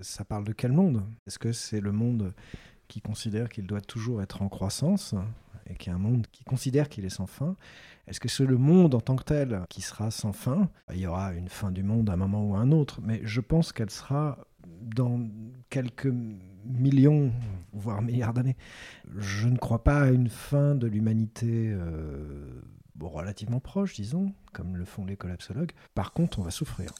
Ça parle de quel monde? Est-ce que c'est le monde qui considère qu'il doit toujours être en croissance et qui est un monde qui considère qu'il est sans fin? Est-ce que c'est le monde en tant que tel qui sera sans fin? Il y aura une fin du monde à un moment ou à un autre, mais je pense qu'elle sera dans quelques millions, voire milliards d'années. Je ne crois pas à une fin de l'humanité euh, relativement proche, disons, comme le font les collapsologues. Par contre, on va souffrir.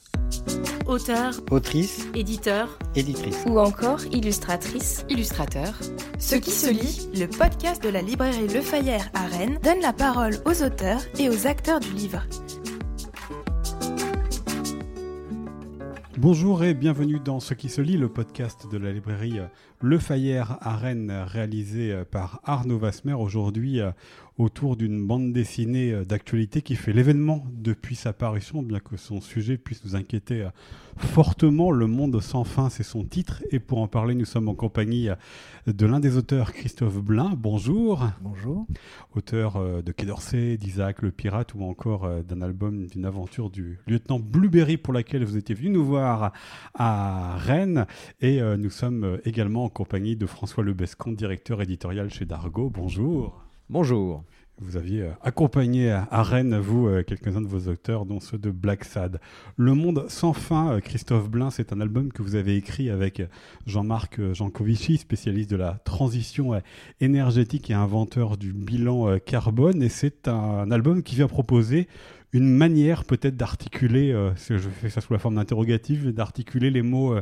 Auteur, autrice, éditeur, éditrice ou encore illustratrice, illustrateur. Ce qui se lit, le podcast de la librairie Le Fayère à Rennes donne la parole aux auteurs et aux acteurs du livre. Bonjour et bienvenue dans Ce qui se lit, le podcast de la librairie Le Fayère à Rennes, réalisé par Arnaud Vasmer. Aujourd'hui, autour d'une bande dessinée euh, d'actualité qui fait l'événement depuis sa parution, bien que son sujet puisse nous inquiéter euh, fortement. Le monde sans fin, c'est son titre. Et pour en parler, nous sommes en compagnie euh, de l'un des auteurs, Christophe Blin. Bonjour. Bonjour. Auteur de Quai d'Orsay, d'Isaac le Pirate ou encore d'un album, d'une aventure du lieutenant Blueberry pour laquelle vous étiez venu nous voir à Rennes. Et nous sommes également en compagnie de François Lebescon, directeur éditorial chez Dargo. Bonjour. Bonjour. Vous aviez euh, accompagné à Rennes, vous, euh, quelques-uns de vos auteurs, dont ceux de Black Sad. Le Monde sans fin, euh, Christophe Blin, c'est un album que vous avez écrit avec Jean-Marc Jancovici, spécialiste de la transition énergétique et inventeur du bilan carbone. Et c'est un album qui vient proposer une manière peut-être d'articuler, euh, je fais ça sous la forme d'interrogative, d'articuler les mots euh,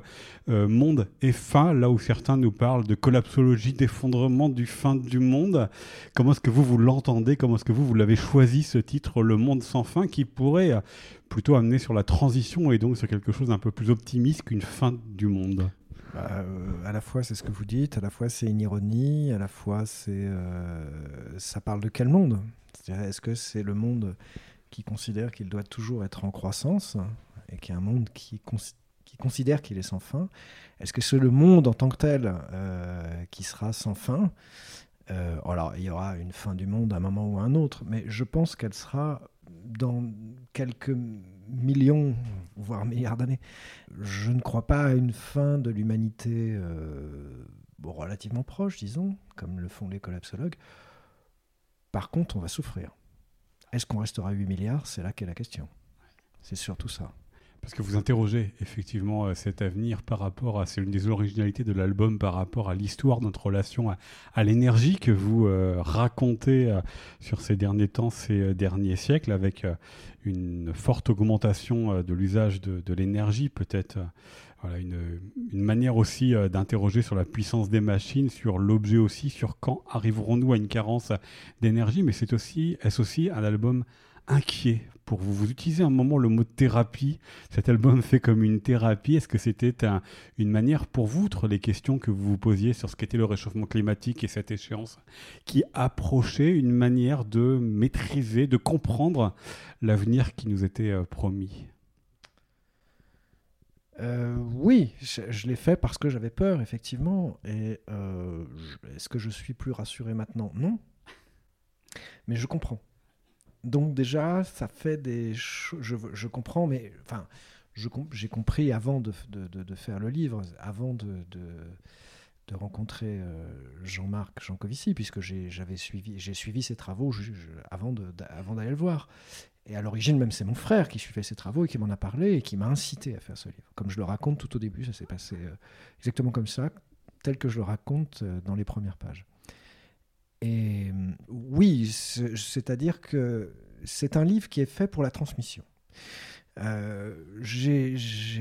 euh, monde et fin, là où certains nous parlent de collapsologie, d'effondrement du fin du monde. Comment est-ce que vous, vous l'entendez? Comment est-ce que vous, vous l'avez choisi, ce titre, Le monde sans fin, qui pourrait plutôt amener sur la transition et donc sur quelque chose d'un peu plus optimiste qu'une fin du monde? Bah, à la fois c'est ce que vous dites, à la fois c'est une ironie, à la fois c'est ça parle de quel monde? Est-ce que c'est le monde qui considère qu'il doit toujours être en croissance et qui est un monde qui, considère qu'il est sans fin Est-ce que c'est le monde en tant que tel euh, qui sera sans fin? Euh, Alors, il y aura une fin du monde à un moment ou à un autre, mais je pense qu'elle sera dans quelques millions, voire milliards d'années. Je ne crois pas à une fin de l'humanité euh, relativement proche, disons, comme le font les collapsologues. Par contre, on va souffrir. Est-ce qu'on restera à 8 milliards? C'est là qu'est la question. C'est surtout ça. Parce que vous interrogez effectivement euh, cet avenir par rapport à, c'est l'une des originalités de l'album, par rapport à l'histoire de notre relation à, l'énergie que vous euh, racontez euh, sur ces derniers temps, ces derniers siècles, avec une forte augmentation de l'usage de l'énergie, peut-être voilà, une, manière aussi d'interroger sur la puissance des machines, sur l'objet aussi, sur quand arriverons-nous à une carence d'énergie, mais c'est aussi, est-ce aussi un album inquiet pour vous? Vous utilisez un moment le mot thérapie. Cet album fait comme une thérapie. Est-ce que c'était une manière pour vous, outre les questions que vous vous posiez sur ce qu'était le réchauffement climatique et cette échéance, qui approchait une manière de maîtriser, de comprendre l'avenir qui nous était euh, promis? Euh, oui, je, l'ai fait parce que j'avais peur, effectivement. Et euh, est-ce que je suis plus rassuré maintenant? Non. Mais je comprends. Donc déjà, ça fait des... Je, je comprends, mais... Enfin, j'ai compris avant de, faire le livre, avant de, de rencontrer euh, Jean-Marc Jancovici, puisque j'ai suivi, suivi ses travaux avant d'aller le voir. Et à l'origine, même, c'est mon frère qui suivait ses travaux et qui m'en a parlé et qui m'a incité à faire ce livre. Comme je le raconte tout au début, ça s'est passé euh, exactement comme ça, tel que je le raconte euh, dans les premières pages. Et oui, c'est-à-dire que c'est un livre qui est fait pour la transmission. Euh, j'ai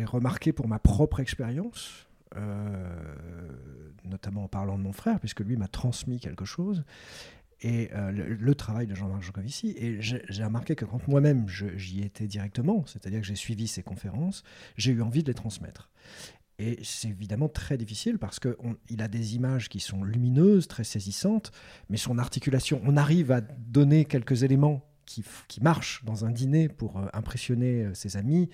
remarqué pour ma propre expérience, euh, notamment en parlant de mon frère, puisque lui m'a transmis quelque chose, et euh, le, travail de Jean-Marc Jancovici. Et j'ai remarqué que quand moi-même j'y étais directement, c'est-à-dire que j'ai suivi ses conférences, j'ai eu envie de les transmettre. Et c'est évidemment très difficile parce qu'il a des images qui sont lumineuses, très saisissantes, mais son articulation, on arrive à donner quelques éléments qui, qui marchent dans un dîner pour euh, impressionner euh, ses amis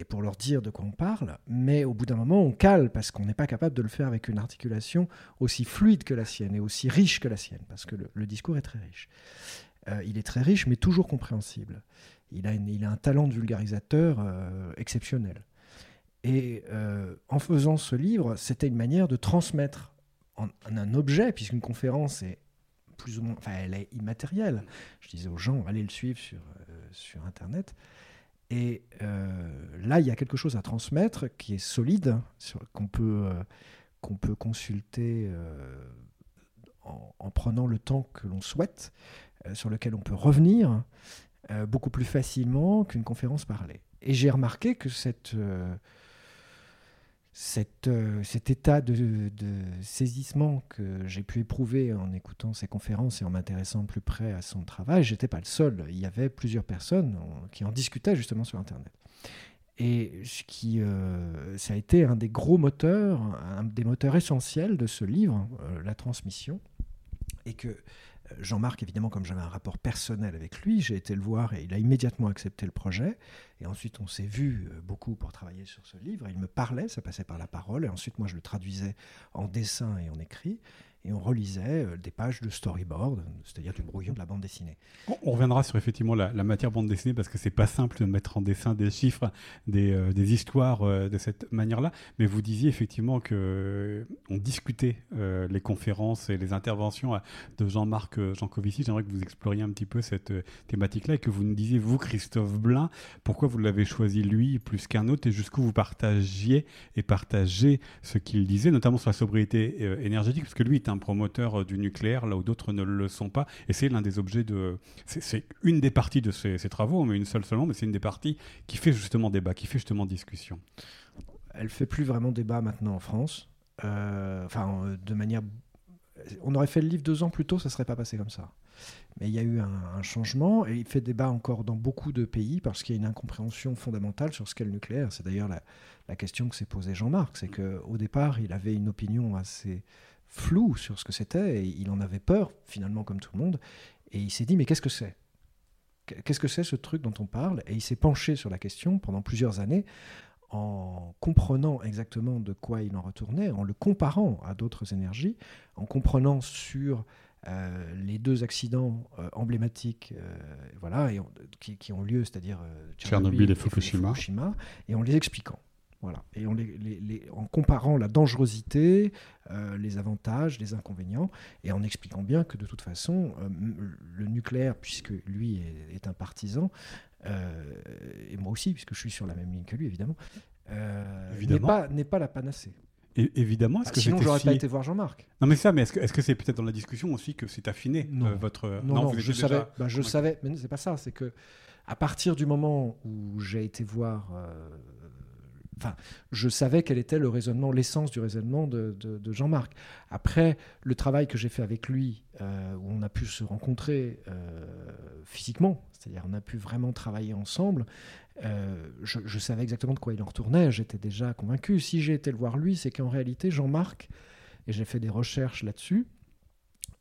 et pour leur dire de quoi on parle, mais au bout d'un moment, on cale parce qu'on n'est pas capable de le faire avec une articulation aussi fluide que la sienne et aussi riche que la sienne, parce que le, discours est très riche. Euh, il est très riche, mais toujours compréhensible. Il a, un talent de vulgarisateur exceptionnel. Et euh, en faisant ce livre, c'était une manière de transmettre en, un objet, puisqu'une conférence est plus ou moins, enfin, elle est immatérielle. Je disais aux gens, allez le suivre sur, euh, sur Internet. Et là, il y a quelque chose à transmettre qui est solide, qu'on peut, qu'on peut consulter en, prenant le temps que l'on souhaite, sur lequel on peut revenir beaucoup plus facilement qu'une conférence parlée. Et j'ai remarqué que cette, euh, euh, cet état de, saisissement que j'ai pu éprouver en écoutant ses conférences et en m'intéressant plus près à son travail, j'étais pas le seul. Il y avait plusieurs personnes qui en discutaient justement sur Internet. Et ce qui, euh, ça a été un des gros moteurs, un des moteurs essentiels de ce livre, La transmission, et que Jean-Marc, évidemment, comme j'avais un rapport personnel avec lui, j'ai été le voir et il a immédiatement accepté le projet. Et ensuite, on s'est vu euh, beaucoup pour travailler sur ce livre. Il me parlait, ça passait par la parole. Et ensuite, moi, je le traduisais en dessin et en écrit et on relisait euh, des pages de storyboard, c'est-à-dire du brouillon de la bande dessinée. On, reviendra sur effectivement la, matière bande dessinée parce que c'est pas simple de mettre en dessin des chiffres, des, euh, histoires euh, de cette manière-là. Mais vous disiez effectivement que on discutait les conférences et les interventions de Jean-Marc Jancovici. J'aimerais que vous exploriez un petit peu cette thématique-là et que vous nous disiez vous, Christophe Blain, pourquoi vous l'avez choisi lui plus qu'un autre et jusqu'où vous partagiez et partagez ce qu'il disait, notamment sur la sobriété énergétique, parce que lui est un promoteur euh, du nucléaire, là où d'autres ne le sont pas. Et c'est l'un des objets de. C'est une des parties de ces, travaux, mais une seule seulement, mais c'est une des parties qui fait justement débat, qui fait justement discussion. Elle fait plus vraiment débat maintenant en France. Euh, enfin, euh, de manière. On aurait fait le livre deux ans plus tôt, ça serait pas passé comme ça. Mais il y a eu un, changement et il fait débat encore dans beaucoup de pays parce qu'il y a une incompréhension fondamentale sur ce qu'est le nucléaire. C'est d'ailleurs la, la, question que s'est posée Jean-Marc. C'est qu'au départ, il avait une opinion assez flou sur ce que c'était, et il en avait peur, finalement, comme tout le monde, et il s'est dit, mais qu'est-ce que c'est? Qu'est-ce que c'est ce truc dont on parle? Et il s'est penché sur la question pendant plusieurs années, en comprenant exactement de quoi il en retournait, en le comparant à d'autres énergies, en comprenant sur euh, les deux accidents euh, emblématiques euh, voilà, et qui, ont lieu, c'est-à-dire Tchernobyl et Fukushima, et en les expliquant. Voilà. Et en comparant la dangerosité, euh, les avantages, les inconvénients, et en expliquant bien que de toute façon, euh, le nucléaire, puisque lui est, un partisan, euh, et moi aussi, puisque je suis sur la même ligne que lui, évidemment, n'est pas, pas la panacée. Et, évidemment, est-ce que sinon j'aurais pas été voir Jean-Marc. Non, mais ça, mais est-ce que c'est peut-être dans la discussion aussi que c'est affiné votre Non, non, je savais, bah, je savais, mais c'est pas ça. C'est que à partir du moment où j'ai été voir Enfin, je savais quel était le raisonnement, l'essence du raisonnement de, Jean-Marc. Après, le travail que j'ai fait avec lui, euh, où on a pu se rencontrer euh, physiquement, c'est-à-dire on a pu vraiment travailler ensemble, euh, je, savais exactement de quoi il en retournait, j'étais déjà convaincu. Si j'ai été le voir lui, c'est qu'en réalité, Jean-Marc, et j'ai fait des recherches là-dessus,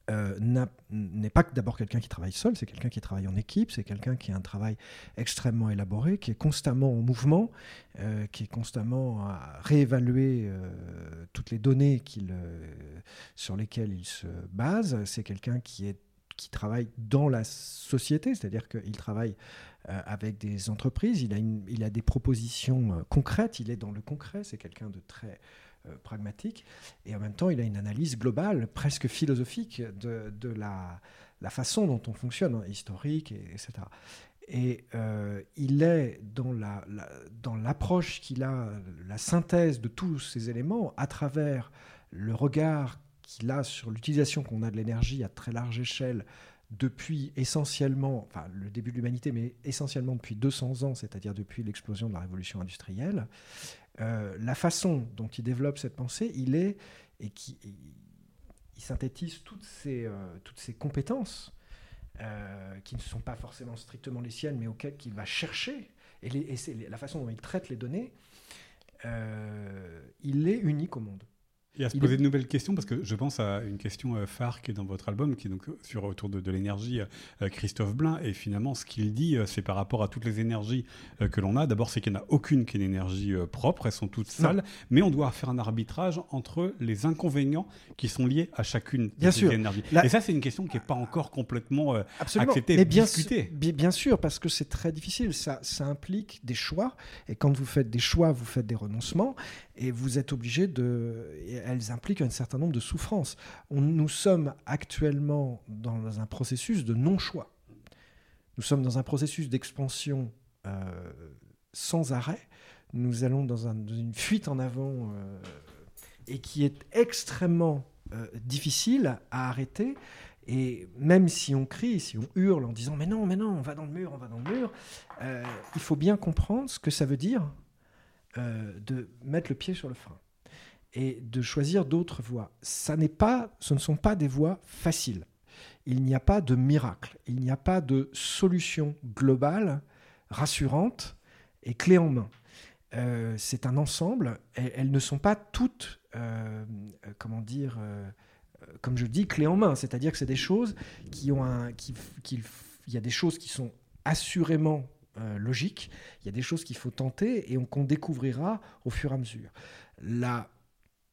euh, n'est pas d'abord quelqu'un qui travaille seul, c'est quelqu'un qui travaille en équipe, c'est quelqu'un qui a un travail extrêmement élaboré, qui est constamment en mouvement, euh, qui est constamment à réévaluer euh, toutes les données sur lesquelles il se base. C'est quelqu'un qui, travaille dans la société, c'est-à-dire qu'il travaille avec des entreprises, il a, il a des propositions concrètes, il est dans le concret, c'est quelqu'un de très pragmatique, et en même temps, il a une analyse globale, presque philosophique, de, de la, la, façon dont on fonctionne, hein, historique, et, etc. Et euh, il est dans la, dans l'approche qu'il a, la synthèse de tous ces éléments, à travers le regard qu'il a sur l'utilisation qu'on a de l'énergie à très large échelle depuis essentiellement, enfin le début de l'humanité, mais essentiellement depuis 200 ans, c'est-à-dire depuis l'explosion de la révolution industrielle, euh, la façon dont il développe cette pensée, il est et qui il synthétise toutes ces, euh, toutes ces compétences euh, qui ne sont pas forcément strictement les siennes, mais auxquelles il va chercher et la façon dont il traite les données, il est unique au monde. Et à se poser de nouvelles questions, parce que je pense à une question euh, phare qui est dans votre album, qui est donc sur autour de, de l'énergie, Christophe Blain, et finalement ce qu'il dit, c'est par rapport à toutes les énergies que l'on a. D'abord, c'est qu'il n'y en a aucune qui est une énergie propre, elles sont toutes sales, mais on doit faire un arbitrage entre les inconvénients qui sont liés à chacune de ces énergies. Et ça, c'est une question qui n'est pas encore complètement acceptée, mais bien discutée. Bien sûr, parce que c'est très difficile. Ça, ça implique des choix, et quand vous faites des choix, vous faites des renoncements, et vous êtes obligé de. elles impliquent un certain nombre de souffrances. nous sommes actuellement dans un processus de non-choix. Nous sommes dans un processus d'expansion euh, sans arrêt. Nous allons dans, une fuite en avant euh, et qui est extrêmement euh, difficile à arrêter. Et même si on crie, si on hurle en disant mais non, mais non, on va dans le mur, on va dans le mur, il faut bien comprendre ce que ça veut dire euh, de mettre le pied sur le frein et de choisir d'autres voies. Ça n'est pas, ce ne sont pas des voies faciles. Il n'y a pas de miracle, il n'y a pas de solution globale, rassurante et clé en main. Euh, c'est un ensemble. elles ne sont pas toutes, euh, comment dire, comme je dis, clé en main. C'est-à-dire que c'est des choses qui ont un, qui, il y a des choses qui sont assurément euh, logique. Il y a des choses qu'il faut tenter et qu'on découvrira au fur et à mesure. La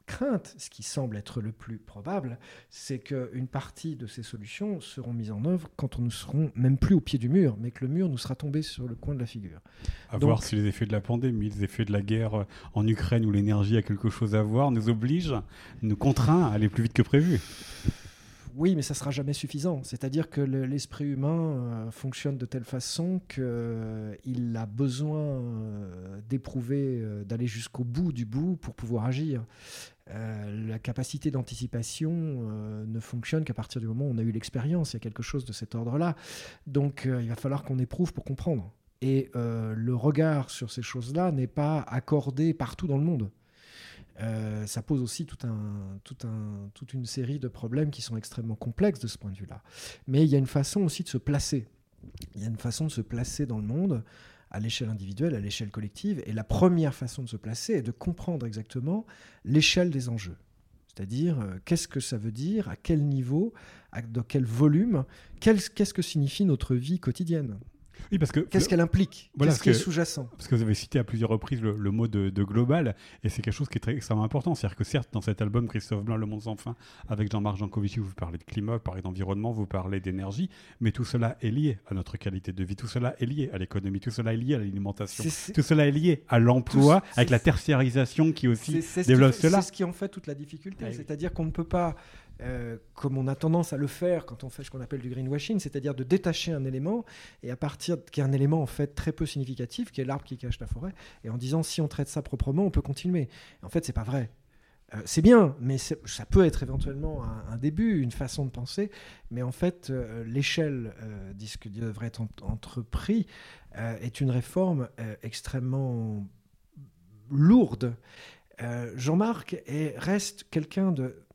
crainte, ce qui semble être le plus probable, c'est qu'une partie de ces solutions seront mises en œuvre quand on ne serons même plus au pied du mur, mais que le mur nous sera tombé sur le coin de la figure. À voir si les effets de la pandémie, les effets de la guerre en Ukraine où l'énergie a quelque chose à voir, nous obligent, nous contraint à aller plus vite que prévu. Oui, mais ça sera jamais suffisant. C'est-à-dire que l'esprit humain euh, fonctionne de telle façon qu'il euh, a besoin euh, d'éprouver, d'aller jusqu'au bout du bout pour pouvoir agir. la capacité d'anticipation ne fonctionne qu'à partir du moment où on a eu l'expérience. Il y a quelque chose de cet ordre-là. Donc, il va falloir qu'on éprouve pour comprendre. Et le regard sur ces choses-là n'est pas accordé partout dans le monde. Euh, ça pose aussi toute une série de problèmes qui sont extrêmement complexes de ce point de vue-là. Mais il y a une façon aussi de se placer. Il y a une façon de se placer dans le monde à l'échelle individuelle, à l'échelle collective. Et la première façon de se placer est de comprendre exactement l'échelle des enjeux. C'est-à-dire, euh, qu'est-ce que ça veut dire, à quel niveau, dans quel volume, qu'est-ce que signifie notre vie quotidienne? Oui, parce que qu'est-ce qu'elle implique? Qu'est-ce qui est sous-jacent? Parce que vous avez cité à plusieurs reprises le, mot de, global, et c'est quelque chose qui est très extrêmement important. C'est-à-dire que certes, dans cet album Christophe Blanc, Le Monde sans fin, avec Jean-Marc Jancovici, vous parlez de climat, vous parlez d'environnement, vous parlez d'énergie, mais tout cela est lié à notre qualité de vie, tout cela est lié à l'économie, tout cela est lié à l'alimentation, tout cela est lié à l'emploi, avec la tertiarisation qui aussi développe cela. C'est ce qui en fait toute la difficulté, ah c'est-à-dire qu'on ne peut pas euh, comme on a tendance à le faire quand on fait ce qu'on appelle du greenwashing, c'est-à-dire de détacher un élément et à partir qui élément en fait très peu significatif, qui est l'arbre qui cache la forêt, et en disant si on traite ça proprement, on peut continuer. en fait, c'est pas vrai. Euh, c'est bien, mais ça peut être éventuellement un, début, une façon de penser, mais en fait, euh, l'échelle de ce qui devrait être entrepris est une réforme extrêmement lourde. Jean-Marc reste quelqu'un de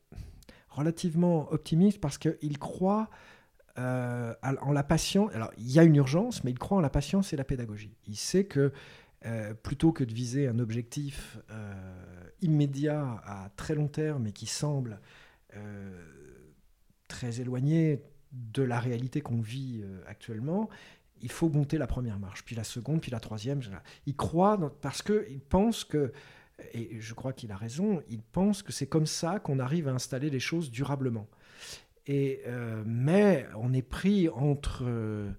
relativement optimiste parce qu'il croit euh, en la patience. Alors, il y a une urgence, mais il croit en la patience et la pédagogie. Il sait que euh, plutôt que de viser un objectif euh, immédiat à très long terme et qui semble très éloigné de la réalité qu'on vit actuellement, il faut monter la première marche, puis la seconde, puis la troisième. Il croit parce qu'il pense que et je crois qu'il a raison, il pense que c'est comme ça qu'on arrive à installer les choses durablement. Et, euh, mais on est pris entre, euh,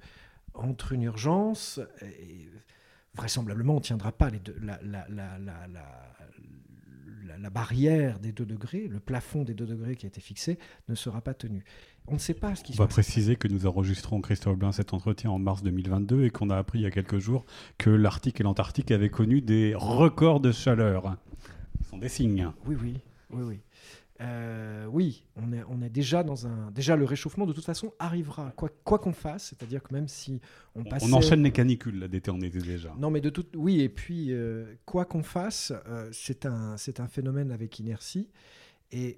entre une urgence, et vraisemblablement on ne tiendra pas les deux, la, barrière des 2 degrés, le plafond des 2 degrés qui a été fixé, ne sera pas tenu. On ne sait pas ce qui se passe. On va préciser que nous enregistrons, Christophe Blin, cet entretien en mars 2022 et qu'on a appris il y a quelques jours que l'Arctique et l'Antarctique avaient connu des records de chaleur. Ce sont des signes. Oui, oui, oui, oui. Euh, oui, on est, on est déjà dans un. Déjà, le réchauffement, de toute façon, arrivera, quoi qu'on fasse. C'est-à-dire que même si on passe. On enchaîne les canicules, là, d'été, on était déjà. Non, mais de tout. Oui, et puis, euh, quoi qu'on fasse, euh, c'est un, un phénomène avec inertie et,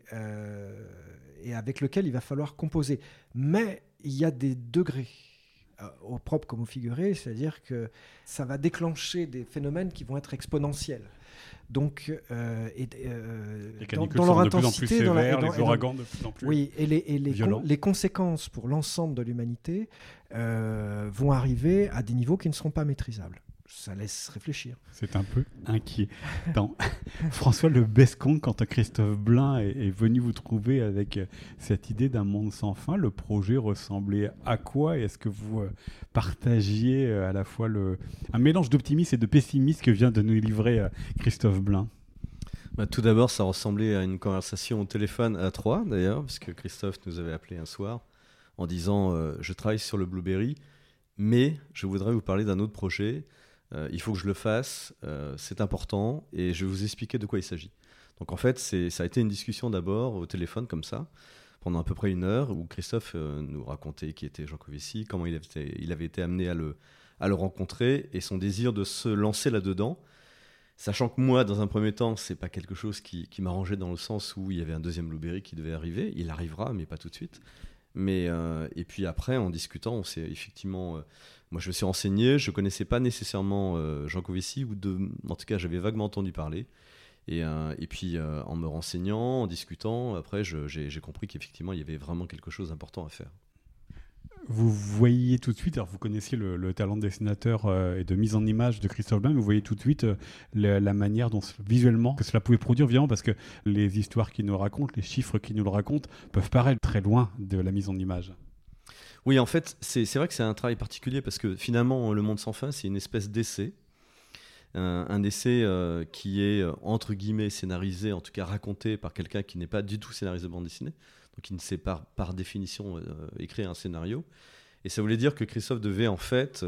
et avec lequel il va falloir composer. Mais il y a des degrés. au propre comme au figuré, c'est-à-dire que ça va déclencher des phénomènes qui vont être exponentiels. Donc, et, dans, leur intensité, dans la, les ouragans de plus en plus Oui, et les, et les, les conséquences pour l'ensemble de l'humanité vont arriver à des niveaux qui ne seront pas maîtrisables ça laisse réfléchir. C'est un peu inquiet. François Le Bescon, quand Christophe Blain est, venu vous trouver avec euh, cette idée d'un monde sans fin, le projet ressemblait à quoi? Est-ce que vous euh, partagiez euh, à la fois le, un mélange d'optimisme et de pessimisme que vient de nous livrer Christophe Blain bah, tout d'abord, ça ressemblait à une conversation au téléphone à trois, d'ailleurs, parce que Christophe nous avait appelé un soir en disant Je travaille sur le Blueberry, mais je voudrais vous parler d'un autre projet euh, il faut que je le fasse, euh, c'est important, et je vais vous expliquer de quoi il s'agit. Donc en fait, ça a été une discussion d'abord au téléphone comme ça, pendant à peu près une heure, où Christophe euh, nous racontait qui était Jean Covici, comment il avait, été, amené à le, à le rencontrer, et son désir de se lancer là-dedans. Sachant que moi, dans un premier temps, c'est pas quelque chose qui, qui m'arrangeait dans le sens où il y avait un deuxième Blueberry qui devait arriver. Il arrivera, mais pas tout de suite. Mais et puis après, en discutant, on s'est effectivement moi, je me suis renseigné, je ne connaissais pas nécessairement euh, Jean Covici, ou de, en tout cas, j'avais vaguement entendu parler. Et, euh, puis, euh, en me renseignant, en discutant, après, j'ai compris qu'effectivement, il y avait vraiment quelque chose d'important à faire. Vous voyez tout de suite, alors vous connaissiez le, talent de dessinateur et de mise en image de Christophe Blain, mais vous voyez tout de suite la, manière dont visuellement que cela pouvait produire, évidemment, parce que les histoires qu'il nous raconte, les chiffres qu'il nous le racontent, peuvent paraître très loin de la mise en image. Oui, en fait, c'est vrai que c'est un travail particulier parce que finalement, Le Monde sans fin, c'est une espèce d'essai. Un, essai euh, qui est, euh, entre guillemets, scénarisé, en tout cas raconté par quelqu'un qui n'est pas du tout scénarisé de bande dessinée, donc qui ne sait pas, par définition, euh, écrire un scénario. Et ça voulait dire que Christophe devait, en fait,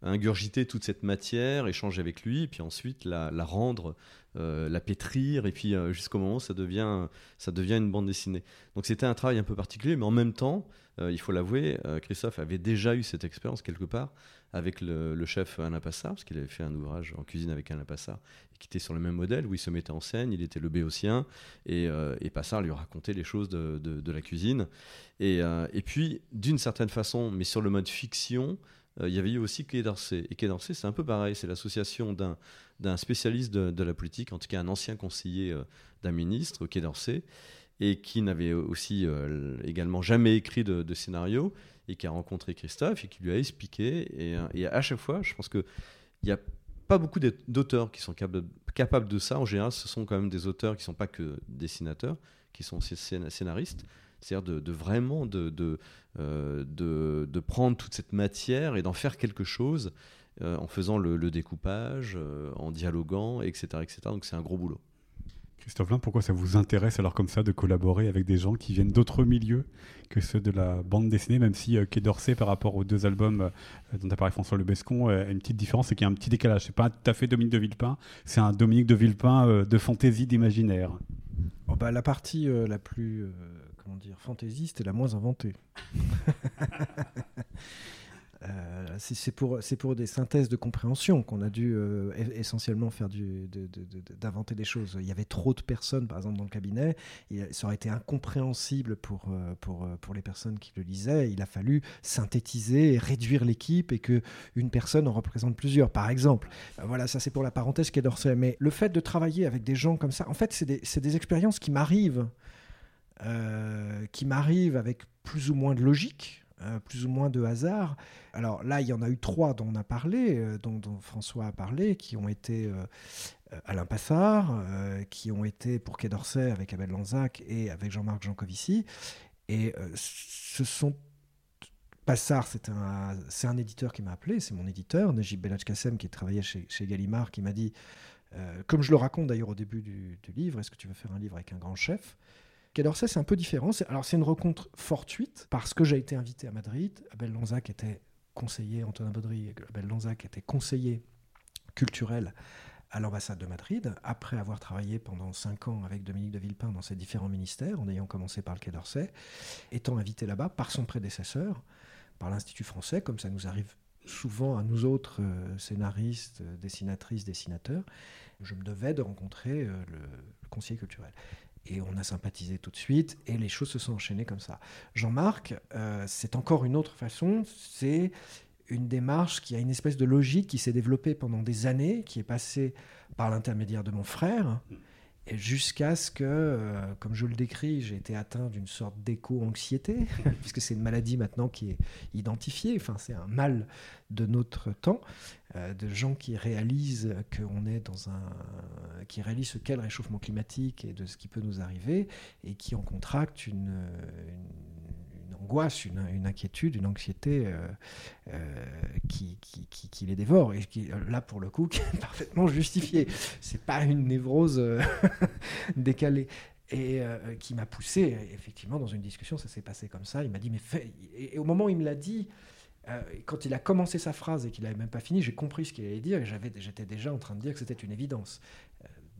ingurgiter toute cette matière, échanger avec lui, puis ensuite la, rendre, la pétrir, et puis jusqu'au moment où ça devient, ça devient une bande dessinée. Donc c'était un travail un peu particulier, mais en même temps, euh, il faut l'avouer, euh, Christophe avait déjà eu cette expérience quelque part avec le, chef Alain Passard, parce qu'il avait fait un ouvrage en cuisine avec Alain Passard, qui était sur le même modèle, où il se mettait en scène, il était le béotien, et, euh, Passard lui racontait les choses de, la cuisine. Et, puis, d'une certaine façon, mais sur le mode fiction, il y avait eu aussi Quai d'Orsay. Et Quai d'Orsay, c'est un peu pareil, c'est l'association d'un spécialiste de, la politique, en tout cas un ancien conseiller d'un ministre, Quai d'Orsay, et qui n'avait aussi euh, également jamais écrit de, scénario et qui a rencontré Christophe et qui lui a expliqué. Et, euh, à chaque fois, je pense qu'il n'y a pas beaucoup d'auteurs qui sont capables, de ça. En général, ce sont quand même des auteurs qui ne sont pas que dessinateurs, qui sont aussi scénaristes. C'est-à-dire de, vraiment de, euh, de, prendre toute cette matière et d'en faire quelque chose en faisant le, le découpage, en dialoguant, etc., etc. Donc c'est un gros boulot. Christophe Lin, pourquoi ça vous intéresse alors comme ça de collaborer avec des gens qui viennent d'autres milieux que ceux de la bande dessinée, même si euh, Quai d'Orsay par rapport aux deux albums euh, dont apparaît François Le Bescon euh, a une petite différence, c'est qu'il y a un petit décalage. C'est pas tout à fait Dominique de Villepin, c'est un Dominique de Villepin de fantaisie, d'imaginaire. Oh bah, la partie la plus comment dire fantaisiste est la moins inventée. Euh, c'est pour, des synthèses de compréhension qu'on a dû euh, essentiellement faire d'inventer des choses. Il y avait trop de personnes, par exemple, dans le cabinet. ça aurait été incompréhensible pour, euh, pour, les personnes qui le lisaient. Il a fallu synthétiser réduire l'équipe et que une personne en représente plusieurs, par exemple. voilà, ça c'est pour la parenthèse qui est d'Orsay. Mais le fait de travailler avec des gens comme ça, en fait, c'est des, expériences qui m'arrivent. qui m'arrivent avec plus ou moins de logique, plus ou moins de hasard. Alors là, il y en a eu trois dont on a parlé, euh, dont, François a parlé, qui ont été euh, Alain Passard, qui ont été pour Quai d'Orsay avec Abel Lanzac et avec Jean-Marc Jancovici. Et ce sont Passard, c'est un, un éditeur qui m'a appelé, c'est mon éditeur, Najib Belhaj Kassem, qui travaillait chez, chez Gallimard, qui m'a dit, comme je le raconte d'ailleurs au début du livre, est-ce que tu veux faire un livre avec un grand chef? Quai d'Orsay, c'est un peu différent. Alors, c'est une rencontre fortuite parce que j'ai été invité à Madrid. Abel Lanzac était conseiller, Antonin Baudry, Abel Lanzac était conseiller culturel à l'ambassade de Madrid, après avoir travaillé pendant cinq ans avec Dominique de Villepin dans ses différents ministères, en ayant commencé par le Quai d'Orsay, étant invité là-bas par son prédécesseur, par l'Institut français, comme ça nous arrive souvent à nous autres euh, scénaristes, dessinatrices, dessinateurs, je me devais de rencontrer euh, le conseiller culturel. Et on a sympathisé tout de suite, et les choses se sont enchaînées comme ça. Jean-Marc, euh, c'est encore une autre façon, c'est une démarche qui a une espèce de logique qui s'est développée pendant des années, qui est passée par l'intermédiaire de mon frère, jusqu'à ce que, euh, comme je le décris, j'ai été atteint d'une sorte d'éco-anxiété, puisque c'est une maladie maintenant qui est identifiée, enfin c'est un mal de notre temps, euh, de gens qui réalisent qu'on est dans un... qui réalisent ce qu'est le réchauffement climatique et de ce qui peut nous arriver, et qui en contractent une, une angoisse, une, inquiétude, une anxiété euh, euh, qui, qui, qui, les dévore et qui, là pour le coup, qui est parfaitement justifiée. C'est pas une névrose euh, décalée et qui m'a poussé effectivement dans une discussion. Ça s'est passé comme ça. Il m'a dit mais fais... et, au moment où il me l'a dit. Quand il a commencé sa phrase et qu'il n'avait même pas fini, j'ai compris ce qu'il allait dire et j'étais déjà en train de dire que c'était une évidence.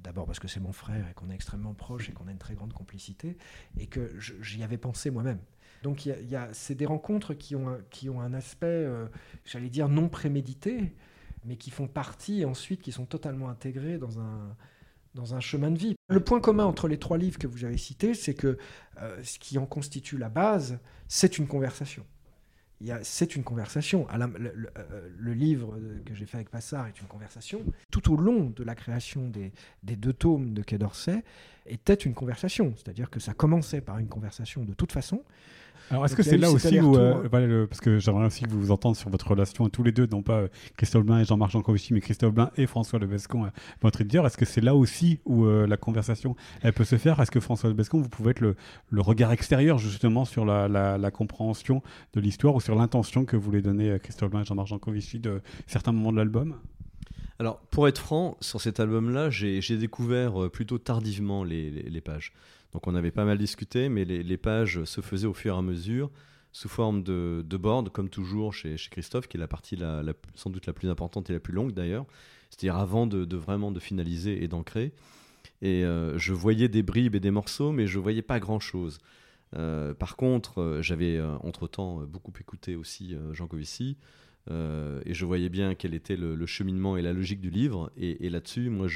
D'abord parce que c'est mon frère et qu'on est extrêmement proche et qu'on a une très grande complicité et que j'y avais pensé moi-même. Donc il y a, c'est des rencontres qui ont un, qui ont un aspect, euh, j'allais dire, non prémédité, mais qui font partie ensuite, qui sont totalement intégrés dans un, dans un chemin de vie. Le point commun entre les trois livres que vous avez cités, c'est que euh, ce qui en constitue la base, c'est une conversation. C'est une conversation. Le, le, livre que j'ai fait avec Passard est une conversation. Tout au long de la création des, des deux tomes de Quai d'Orsay était une conversation. C'est-à-dire que ça commençait par une conversation de toute façon. Alors, est-ce que c'est là aussi où, euh, le, parce que j'aimerais aussi que vous vous entendre sur votre relation tous les deux, non pas euh, Christophe Blain et Jean-Marc Jancovici, mais Christophe Blain et François Lebescon, euh, votre éditeur. Est-ce que c'est là aussi où euh, la conversation elle peut se faire? Est-ce que François Lebescon, vous pouvez être le, le regard extérieur justement sur la, la, la compréhension de l'histoire ou sur l'intention que voulaient donner Christophe Blain et Jean-Marc Jancovici de certains moments de l'album? Alors, pour être franc, sur cet album-là, j'ai découvert plutôt tardivement les, les, les pages. Donc on avait pas mal discuté, mais les, pages se faisaient au fur et à mesure, sous forme de, de board, comme toujours chez, chez, Christophe, qui est la partie la, sans doute la plus importante et la plus longue d'ailleurs, c'est-à-dire avant de, de, vraiment de finaliser et d'ancrer. Et euh, je voyais des bribes et des morceaux, mais je voyais pas grand-chose. Euh, par contre, euh, j'avais entre-temps beaucoup écouté aussi Jean Covici, euh, et je voyais bien quel était le, cheminement et la logique du livre. Et, là-dessus, moi,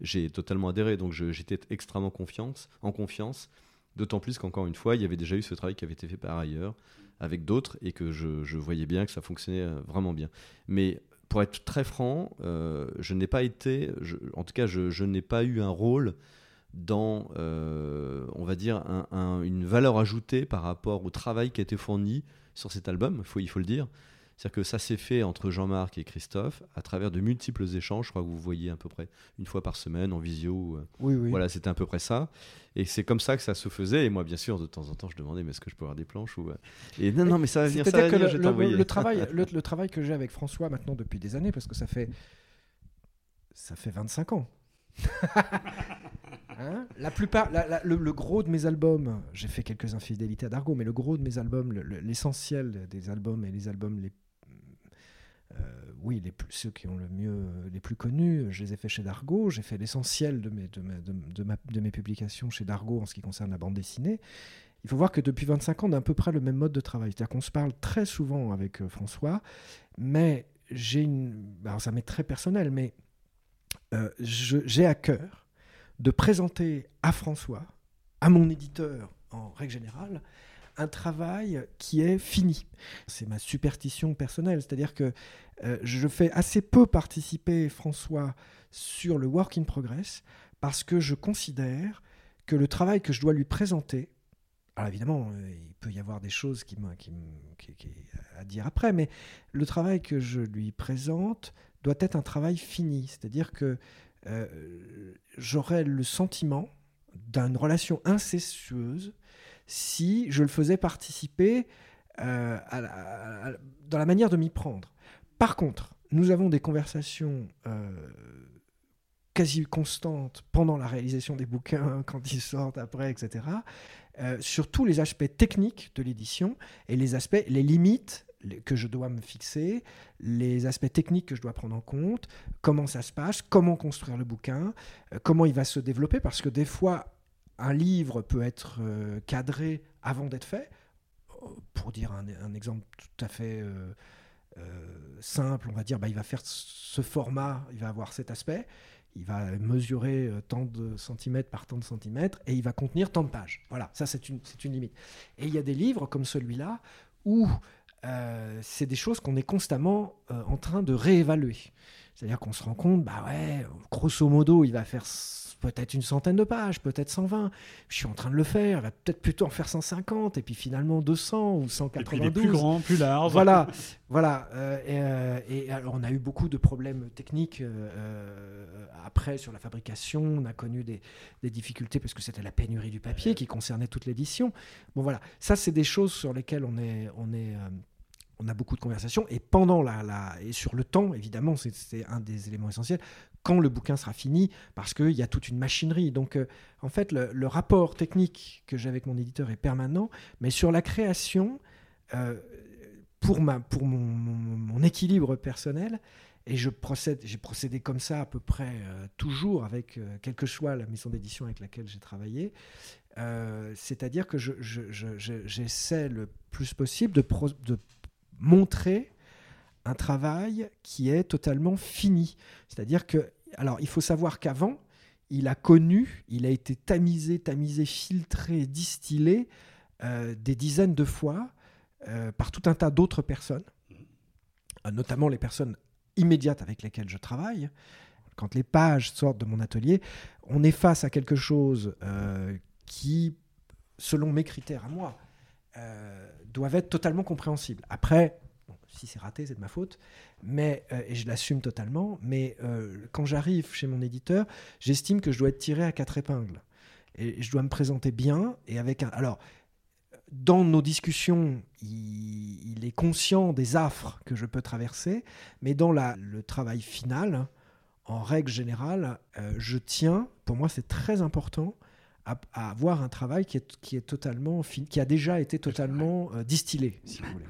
j'ai totalement adhéré. Donc, j'étais extrêmement confiance, en confiance. D'autant plus qu'encore une fois, il y avait déjà eu ce travail qui avait été fait par ailleurs avec d'autres et que je, voyais bien que ça fonctionnait euh, vraiment bien. Mais pour être très franc, euh, je n'ai pas été, en tout cas, je, n'ai pas eu un rôle dans, on va dire, un, un, une valeur ajoutée par rapport au travail qui a été fourni sur cet album, il faut le dire. C'est-à-dire que ça s'est fait entre Jean-Marc et Christophe à travers de multiples échanges. Je crois que vous voyez à peu près une fois par semaine en visio. Oui, oui. Voilà, c'était à peu près ça. Et c'est comme ça que ça se faisait. Et moi, bien sûr, de temps en temps, je demandais, mais est-ce que je peux avoir des planches ou... Et non, non, mais ça va venir. C'est-à-dire que venir, le, le, le, travail, le, le travail que j'ai avec François maintenant depuis des années, parce que ça fait, ça fait 25 ans. Hein? La plupart, la, la, le, le, gros de mes albums, j'ai fait quelques infidélités à Dargo, mais le gros de mes albums, l'essentiel des albums et les albums les euh, oui, les plus, ceux qui ont le mieux, les plus connus, je les ai faits chez Dargo. J'ai fait l'essentiel de mes, publications chez Dargo en ce qui concerne la bande dessinée. Il faut voir que depuis 25 ans, on a à peu près le même mode de travail. C'est-à-dire qu'on se parle très souvent avec euh, François, mais j'ai une. Alors, ça m'est très personnel, mais euh, j'ai à cœur de présenter à François, à mon éditeur en règle générale, un travail qui est fini. C'est ma superstition personnelle, c'est-à-dire que euh, je fais assez peu participer François sur le work in progress parce que je considère que le travail que je dois lui présenter, alors évidemment, euh, il peut y avoir des choses qui, qui, qui, qui, à dire après, mais le travail que je lui présente doit être un travail fini, c'est-à-dire que euh, j'aurais le sentiment d'une relation incestueuse si je le faisais participer euh, à la, dans la manière de m'y prendre. Par contre, nous avons des conversations euh, quasi constantes pendant la réalisation des bouquins, quand ils sortent après, etc., euh, sur tous les aspects techniques de l'édition et les aspects, les limites que je dois me fixer, les aspects techniques que je dois prendre en compte, comment ça se passe, comment construire le bouquin, comment il va se développer, parce que des fois, un livre peut être euh, cadré avant d'être fait. Pour dire un, exemple tout à fait euh, euh, simple, on va dire, bah, il va faire ce format, il va avoir cet aspect, il va mesurer euh, tant de centimètres par tant de centimètres et il va contenir tant de pages. Voilà, ça c'est une, une limite. Et il y a des livres comme celui-là où c'est des choses qu'on est constamment en train de réévaluer. C'est-à-dire qu'on se rend compte, bah ouais, grosso modo, il va faire peut-être une centaine de pages, peut-être 120. Je suis en train de le faire, il va peut-être plutôt en faire 150, et puis finalement 200 ou 192. Et puis plus grand, plus large. Voilà, voilà. Euh, et, euh, alors on a eu beaucoup de problèmes techniques euh, après sur la fabrication. On a connu des, difficultés parce que c'était la pénurie du papier qui concernait toute l'édition. Bon voilà, ça c'est des choses sur lesquelles on est, on est on a beaucoup de conversations et pendant la, la et sur le temps évidemment c'est un des éléments essentiels quand le bouquin sera fini, parce qu'il y a toute une machinerie. Donc, euh, en fait, le, rapport technique que j'ai avec mon éditeur est permanent, mais sur la création, euh, pour, ma, pour mon, équilibre personnel, et je procède, j'ai procédé comme ça à peu près euh, toujours, avec quelle que soit la maison d'édition avec laquelle j'ai travaillé, c'est-à-dire que j'essaie je, le plus possible de montrer un travail qui est totalement fini. C'est-à-dire que, alors il faut savoir qu'avant, il a connu, il a été tamisé, tamisé, filtré, distillé euh, des dizaines de fois euh, par tout un tas d'autres personnes, euh, notamment les personnes immédiates avec lesquelles je travaille. Quand les pages sortent de mon atelier, on est face à quelque chose qui, selon mes critères à moi, doivent être totalement compréhensibles. Après, si c'est raté, c'est de ma faute, mais, euh, et je l'assume totalement, mais euh, quand j'arrive chez mon éditeur, j'estime que je dois être tiré à quatre épingles. Et je dois me présenter bien, et avec un... Alors, dans nos discussions, il, est conscient des affres que je peux traverser, mais dans la, le travail final, en règle générale, euh, je tiens, pour moi c'est très important, à, avoir un travail qui est, qui est totalement, qui a déjà été totalement distillé, si vous voulez.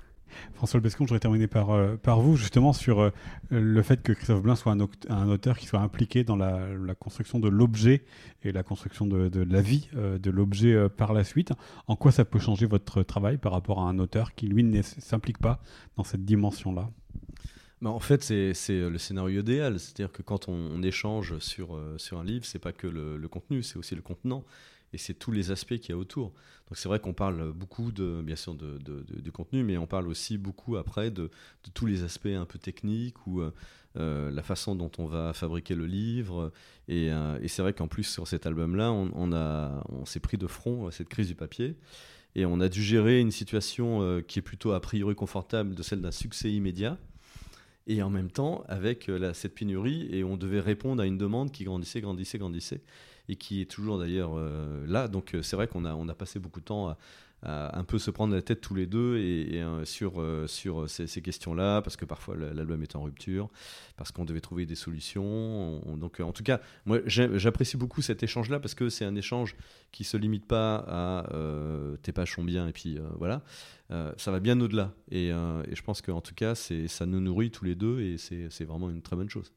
François Bescon, je voudrais terminer par, euh, par vous, justement, sur euh, le fait que Christophe Blain soit un, auteur qui soit impliqué dans la, construction de l'objet et la construction de, la vie euh, de l'objet par la suite. En quoi ça peut changer votre travail par rapport à un auteur qui, lui, ne s'implique pas dans cette dimension-là? Bah, en fait, c'est le scénario idéal. C'est-à-dire que quand on, échange sur, sur un livre, c'est pas que le contenu, c'est aussi le contenant et c'est tous les aspects qu'il y a autour. Donc c'est vrai qu'on parle beaucoup de, bien sûr, de, de, contenu, mais on parle aussi beaucoup après de, tous les aspects un peu techniques ou euh, euh, la façon dont on va fabriquer le livre. Et, euh, et c'est vrai qu'en plus sur cet album-là, on, on, s'est pris de front cette crise du papier. Et on a dû gérer une situation qui est plutôt a priori confortable de celle d'un succès immédiat et en même temps avec cette pénurie et on devait répondre à une demande qui grandissait, grandissait, grandissait et qui est toujours d'ailleurs euh, là. Donc euh, c'est vrai qu'on a, on a passé beaucoup de temps à, un peu se prendre la tête tous les deux et, euh, sur, sur ces, questions-là, parce que parfois l'album est en rupture, parce qu'on devait trouver des solutions. donc en tout cas, moi j'apprécie beaucoup cet échange-là, parce que c'est un échange qui se limite pas à tes pages sont bien et puis voilà. ça va bien au-delà. Et, et, je pense qu'en tout cas, ça nous nourrit tous les deux et c'est vraiment une très bonne chose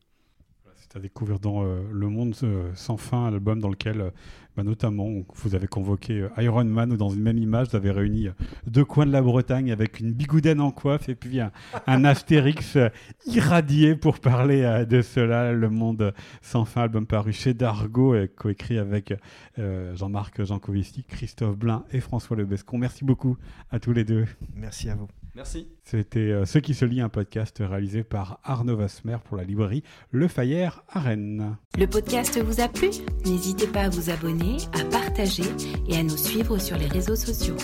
à découvrir dans euh, Le Monde euh, sans fin, l'album dans lequel, euh, bah, notamment, vous avez convoqué Iron Man, ou dans une même image, vous avez réuni deux coins de la Bretagne avec une bigoudaine en coiffe et puis un, Astérix irradié pour parler de cela. Le Monde sans fin, album paru chez Dargo, et coécrit avec Jean-Marc Jancovici, Christophe Blain et François Lebescon. Merci beaucoup à tous les deux. Merci à vous. Merci. C'était euh, Ce qui se lit, un podcast réalisé par Arnaud Vasmer pour la librairie Le Fayère à Rennes. Le podcast vous a plu? N'hésitez pas à vous abonner, à partager et à nous suivre sur les réseaux sociaux.